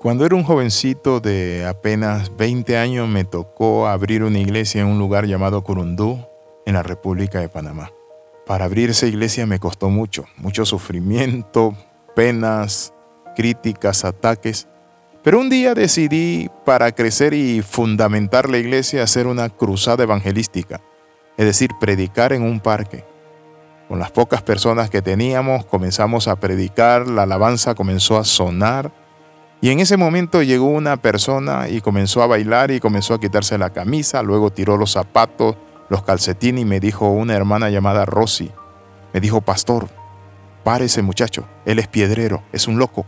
Cuando era un jovencito de apenas 20 años me tocó abrir una iglesia en un lugar llamado Curundú, en la República de Panamá. Para abrir esa iglesia me costó mucho, mucho sufrimiento, penas, críticas, ataques. Pero un día decidí, para crecer y fundamentar la iglesia, hacer una cruzada evangelística, es decir, predicar en un parque. Con las pocas personas que teníamos comenzamos a predicar, la alabanza comenzó a sonar y en ese momento llegó una persona y comenzó a bailar y comenzó a quitarse la camisa, luego tiró los zapatos, los calcetines y me dijo una hermana llamada Rosy, me dijo, pastor, pare ese muchacho, él es piedrero, es un loco.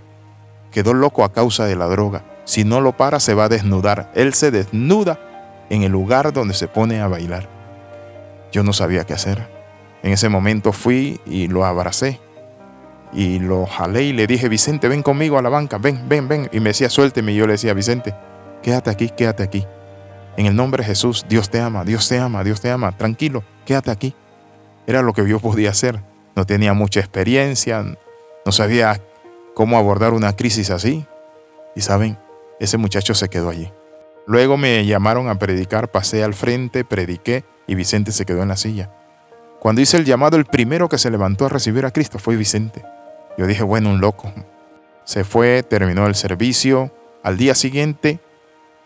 Quedó loco a causa de la droga. Si no lo para se va a desnudar. Él se desnuda en el lugar donde se pone a bailar. Yo no sabía qué hacer. En ese momento fui y lo abracé y lo jalé y le dije, Vicente, ven conmigo a la banca, ven, ven, ven. Y me decía, suélteme. Y yo le decía, Vicente, quédate aquí, quédate aquí. En el nombre de Jesús, Dios te ama, Dios te ama, Dios te ama. Tranquilo, quédate aquí. Era lo que yo podía hacer. No tenía mucha experiencia, no sabía cómo abordar una crisis así. Y saben, ese muchacho se quedó allí. Luego me llamaron a predicar, pasé al frente, prediqué y Vicente se quedó en la silla. Cuando hice el llamado, el primero que se levantó a recibir a Cristo fue Vicente. Yo dije, bueno, un loco. Se fue, terminó el servicio. Al día siguiente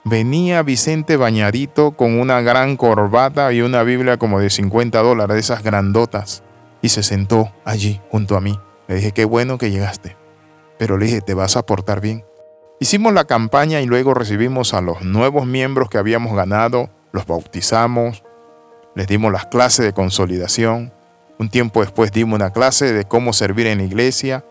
venía Vicente bañadito con una gran corbata y una Biblia como de 50 dólares, esas grandotas, y se sentó allí junto a mí. Le dije, qué bueno que llegaste. Pero le dije, te vas a portar bien. Hicimos la campaña y luego recibimos a los nuevos miembros que habíamos ganado, los bautizamos, les dimos las clases de consolidación, un tiempo después dimos una clase de cómo servir en la iglesia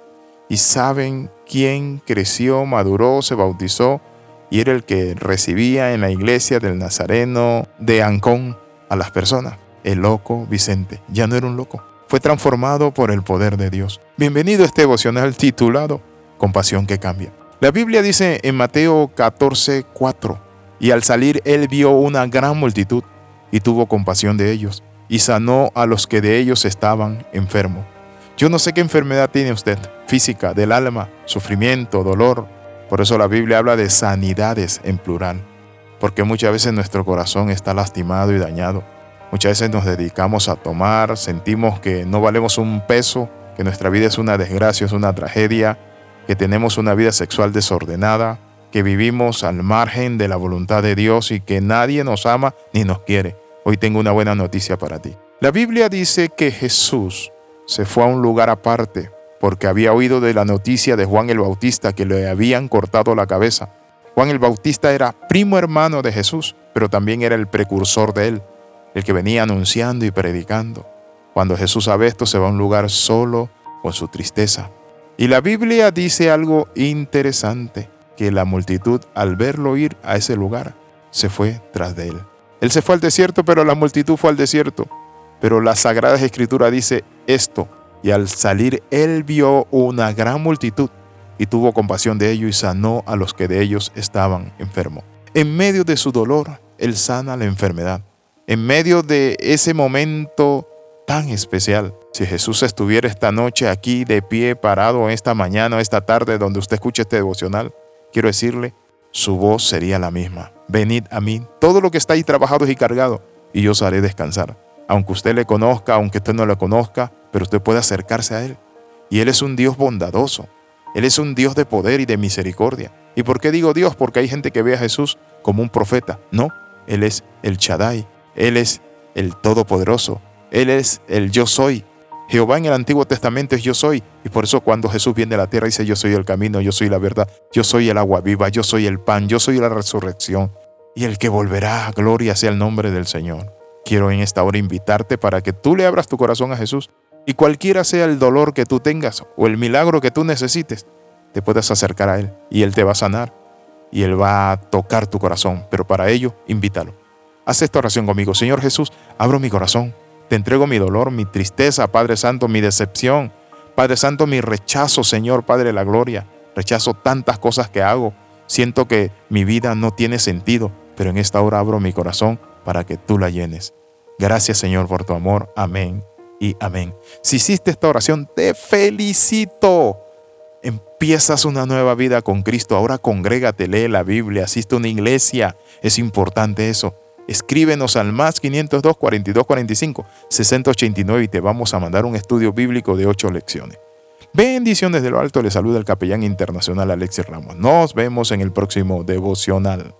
y saben quién creció, maduró, se bautizó y era el que recibía en la iglesia del Nazareno de Ancón a las personas. El loco Vicente ya no era un loco, fue transformado por el poder de Dios. Bienvenido a este devocional titulado Compasión que cambia. La Biblia dice en Mateo 14, 4, y al salir él vio una gran multitud y tuvo compasión de ellos y sanó a los que de ellos estaban enfermos. Yo no sé qué enfermedad tiene usted, física, del alma, sufrimiento, dolor. Por eso la Biblia habla de sanidades en plural, porque muchas veces nuestro corazón está lastimado y dañado. Muchas veces nos dedicamos a tomar, sentimos que no valemos un peso, que nuestra vida es una desgracia, es una tragedia, que tenemos una vida sexual desordenada, que vivimos al margen de la voluntad de Dios y que nadie nos ama ni nos quiere. Hoy tengo una buena noticia para ti. La Biblia dice que Jesús se fue a un lugar aparte porque había oído de la noticia de Juan el Bautista que le habían cortado la cabeza. Juan el Bautista era primo hermano de Jesús, pero también era el precursor de él, el que venía anunciando y predicando. Cuando Jesús sabe esto, se va a un lugar solo con su tristeza. Y la Biblia dice algo interesante, que la multitud al verlo ir a ese lugar, se fue tras de él. Él se fue al desierto, pero la multitud fue al desierto. Pero la Sagrada Escritura dice esto, y al salir él vio una gran multitud y tuvo compasión de ellos y sanó a los que de ellos estaban enfermos. En medio de su dolor, él sana la enfermedad. En medio de ese momento tan especial, si Jesús estuviera esta noche aquí de pie, parado esta mañana, esta tarde, donde usted escuche este devocional, quiero decirle, su voz sería la misma. Venid a mí, todo lo que está ahí trabajado y cargado, y yo os haré descansar. Aunque usted le conozca, aunque usted no le conozca, pero usted puede acercarse a Él. Y Él es un Dios bondadoso. Él es un Dios de poder y de misericordia. ¿Y por qué digo Dios? Porque hay gente que ve a Jesús como un profeta. No, Él es el Shaddai. Él es el Todopoderoso. Él es el yo soy. Jehová en el Antiguo Testamento es yo soy. Y por eso cuando Jesús viene a la tierra dice yo soy el camino, yo soy la verdad, yo soy el agua viva, yo soy el pan, yo soy la resurrección. Y el que volverá gloria sea el nombre del Señor. Quiero en esta hora invitarte para que tú le abras tu corazón a Jesús y cualquiera sea el dolor que tú tengas o el milagro que tú necesites, te puedas acercar a Él y Él te va a sanar y Él va a tocar tu corazón. Pero para ello, invítalo. Haz esta oración conmigo. Señor Jesús, abro mi corazón te entrego mi dolor, mi tristeza, Padre Santo, mi decepción. Padre Santo, mi rechazo, Señor, Padre de la Gloria. Rechazo tantas cosas que hago. Siento que mi vida no tiene sentido, pero en esta hora abro mi corazón para que tú la llenes. Gracias, Señor, por tu amor. Amén y amén. Si hiciste esta oración, te felicito Empiezas una nueva vida con Cristo. Ahora congrégate, lee la Biblia, asiste a una iglesia. Es importante eso. Escríbenos al más 502 42 45 689 y te vamos a mandar un estudio bíblico de ocho lecciones. Bendiciones de lo alto, le saluda el capellán internacional Alexis Ramos. Nos vemos en el próximo devocional.